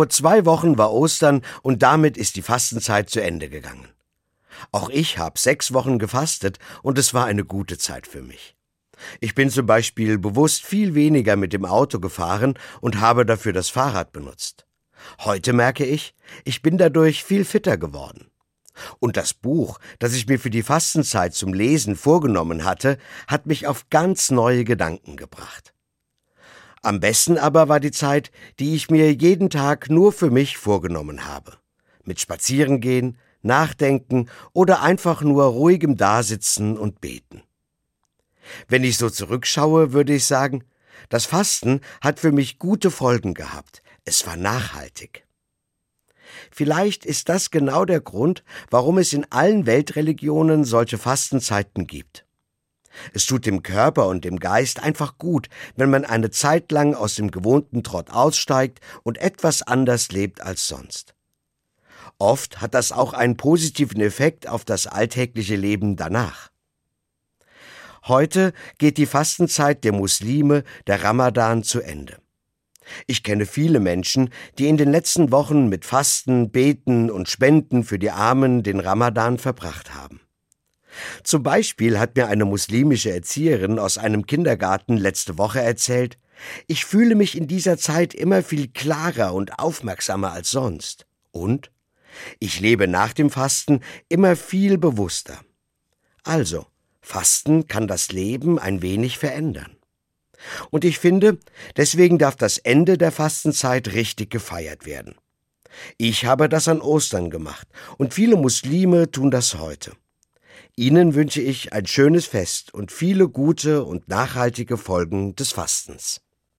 Vor zwei Wochen war Ostern und damit ist die Fastenzeit zu Ende gegangen. Auch ich habe sechs Wochen gefastet und es war eine gute Zeit für mich. Ich bin zum Beispiel bewusst viel weniger mit dem Auto gefahren und habe dafür das Fahrrad benutzt. Heute merke ich, ich bin dadurch viel fitter geworden. Und das Buch, das ich mir für die Fastenzeit zum Lesen vorgenommen hatte, hat mich auf ganz neue Gedanken gebracht. Am besten aber war die Zeit, die ich mir jeden Tag nur für mich vorgenommen habe. Mit Spazierengehen, Nachdenken oder einfach nur ruhigem Dasitzen und Beten. Wenn ich so zurückschaue, würde ich sagen, das Fasten hat für mich gute Folgen gehabt. Es war nachhaltig. Vielleicht ist das genau der Grund, warum es in allen Weltreligionen solche Fastenzeiten gibt. Es tut dem Körper und dem Geist einfach gut, wenn man eine Zeit lang aus dem gewohnten Trott aussteigt und etwas anders lebt als sonst. Oft hat das auch einen positiven Effekt auf das alltägliche Leben danach. Heute geht die Fastenzeit der Muslime, der Ramadan, zu Ende. Ich kenne viele Menschen, die in den letzten Wochen mit Fasten, Beten und Spenden für die Armen den Ramadan verbracht haben. Zum Beispiel hat mir eine muslimische Erzieherin aus einem Kindergarten letzte Woche erzählt, ich fühle mich in dieser Zeit immer viel klarer und aufmerksamer als sonst. Und ich lebe nach dem Fasten immer viel bewusster. Also, Fasten kann das Leben ein wenig verändern. Und ich finde, deswegen darf das Ende der Fastenzeit richtig gefeiert werden. Ich habe das an Ostern gemacht und viele Muslime tun das heute. Ihnen wünsche ich ein schönes Fest und viele gute und nachhaltige Folgen des Fastens.